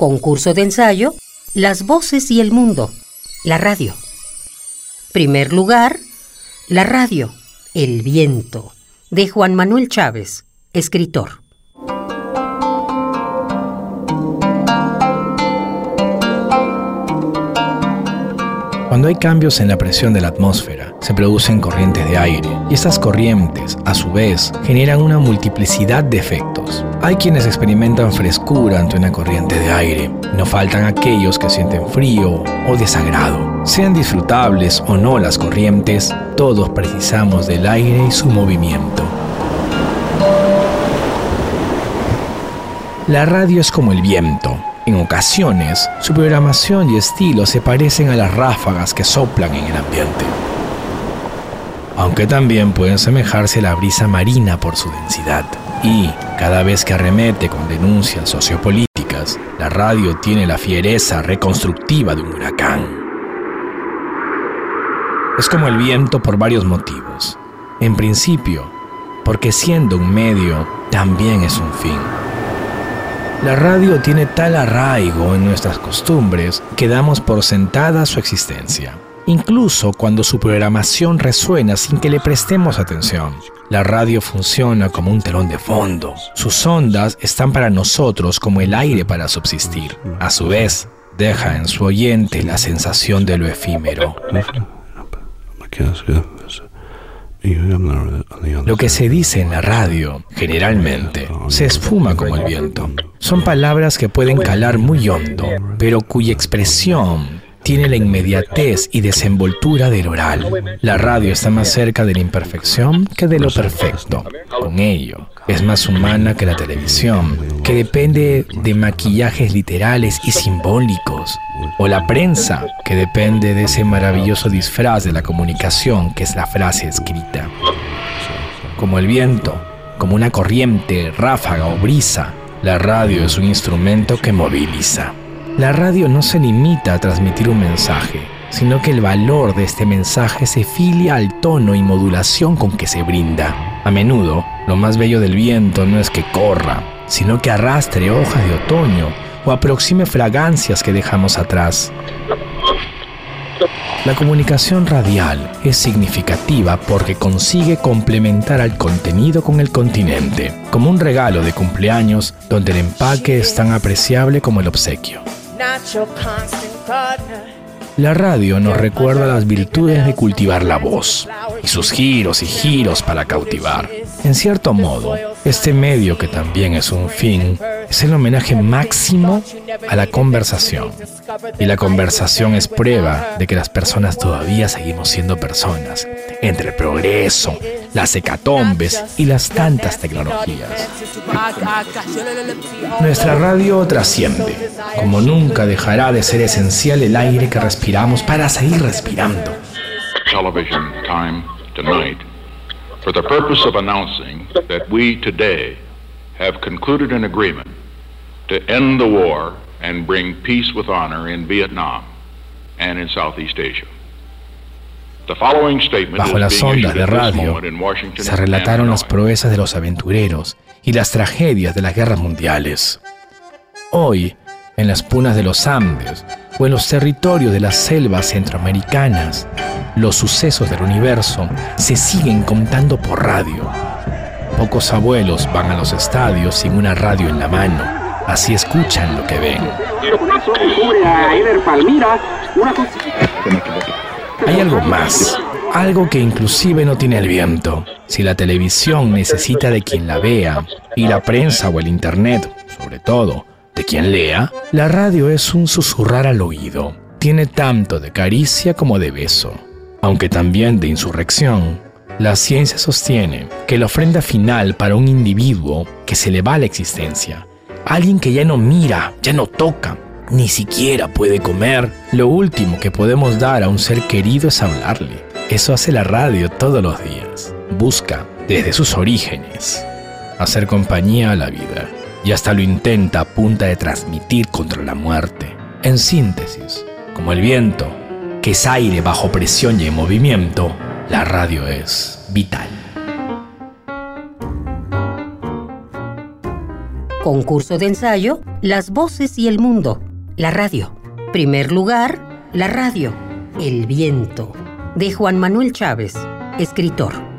Concurso de ensayo, Las voces y el mundo, la radio. Primer lugar, la radio, El viento, de Juan Manuel Chávez, escritor. Cuando hay cambios en la presión de la atmósfera, se producen corrientes de aire y estas corrientes, a su vez, generan una multiplicidad de efectos. Hay quienes experimentan frescura ante una corriente de aire, no faltan aquellos que sienten frío o desagrado. Sean disfrutables o no las corrientes, todos precisamos del aire y su movimiento. La radio es como el viento, en ocasiones, su programación y estilo se parecen a las ráfagas que soplan en el ambiente. Aunque también pueden semejarse a la brisa marina por su densidad. Y, cada vez que arremete con denuncias sociopolíticas, la radio tiene la fiereza reconstructiva de un huracán. Es como el viento por varios motivos. En principio, porque siendo un medio, también es un fin. La radio tiene tal arraigo en nuestras costumbres que damos por sentada su existencia, incluso cuando su programación resuena sin que le prestemos atención. La radio funciona como un telón de fondo. Sus ondas están para nosotros como el aire para subsistir. A su vez, deja en su oyente la sensación de lo efímero. Lo que se dice en la radio, generalmente, se esfuma como el viento. Son palabras que pueden calar muy hondo, pero cuya expresión tiene la inmediatez y desenvoltura del oral. La radio está más cerca de la imperfección que de lo perfecto. Con ello, es más humana que la televisión, que depende de maquillajes literales y simbólicos, o la prensa, que depende de ese maravilloso disfraz de la comunicación que es la frase escrita. Como el viento, como una corriente, ráfaga o brisa, la radio es un instrumento que moviliza. La radio no se limita a transmitir un mensaje, sino que el valor de este mensaje se filia al tono y modulación con que se brinda. A menudo, lo más bello del viento no es que corra, sino que arrastre hojas de otoño o aproxime fragancias que dejamos atrás. La comunicación radial es significativa porque consigue complementar al contenido con el continente, como un regalo de cumpleaños donde el empaque es tan apreciable como el obsequio. La radio nos recuerda las virtudes de cultivar la voz y sus giros y giros para cautivar. En cierto modo, este medio que también es un fin es el homenaje máximo a la conversación. Y la conversación es prueba de que las personas todavía seguimos siendo personas, entre el progreso, las hecatombes y las tantas tecnologías. Nuestra radio trasciende, como nunca dejará de ser esencial el aire que respiramos para seguir respirando. Television time tonight for the purpose of announcing that we today have concluded an agreement to end the war and bring peace with honor in Vietnam and in Southeast Asia. Bajo las ondas de radio se relataron las proezas de los aventureros y las tragedias de las guerras mundiales. Hoy, en las punas de los Andes o en los territorios de las selvas centroamericanas, los sucesos del universo se siguen contando por radio. Pocos abuelos van a los estadios sin una radio en la mano, así escuchan lo que ven. Hay algo más, algo que inclusive no tiene el viento. Si la televisión necesita de quien la vea, y la prensa o el internet, sobre todo, de quien lea, la radio es un susurrar al oído. Tiene tanto de caricia como de beso, aunque también de insurrección. La ciencia sostiene que la ofrenda final para un individuo que se le va la existencia, alguien que ya no mira, ya no toca, ni siquiera puede comer. Lo último que podemos dar a un ser querido es hablarle. Eso hace la radio todos los días. Busca, desde sus orígenes, hacer compañía a la vida. Y hasta lo intenta a punta de transmitir contra la muerte. En síntesis, como el viento, que es aire bajo presión y en movimiento, la radio es vital. Concurso de ensayo, Las voces y el mundo, la radio. Primer lugar, la radio, El viento, de Juan Manuel Chávez, escritor.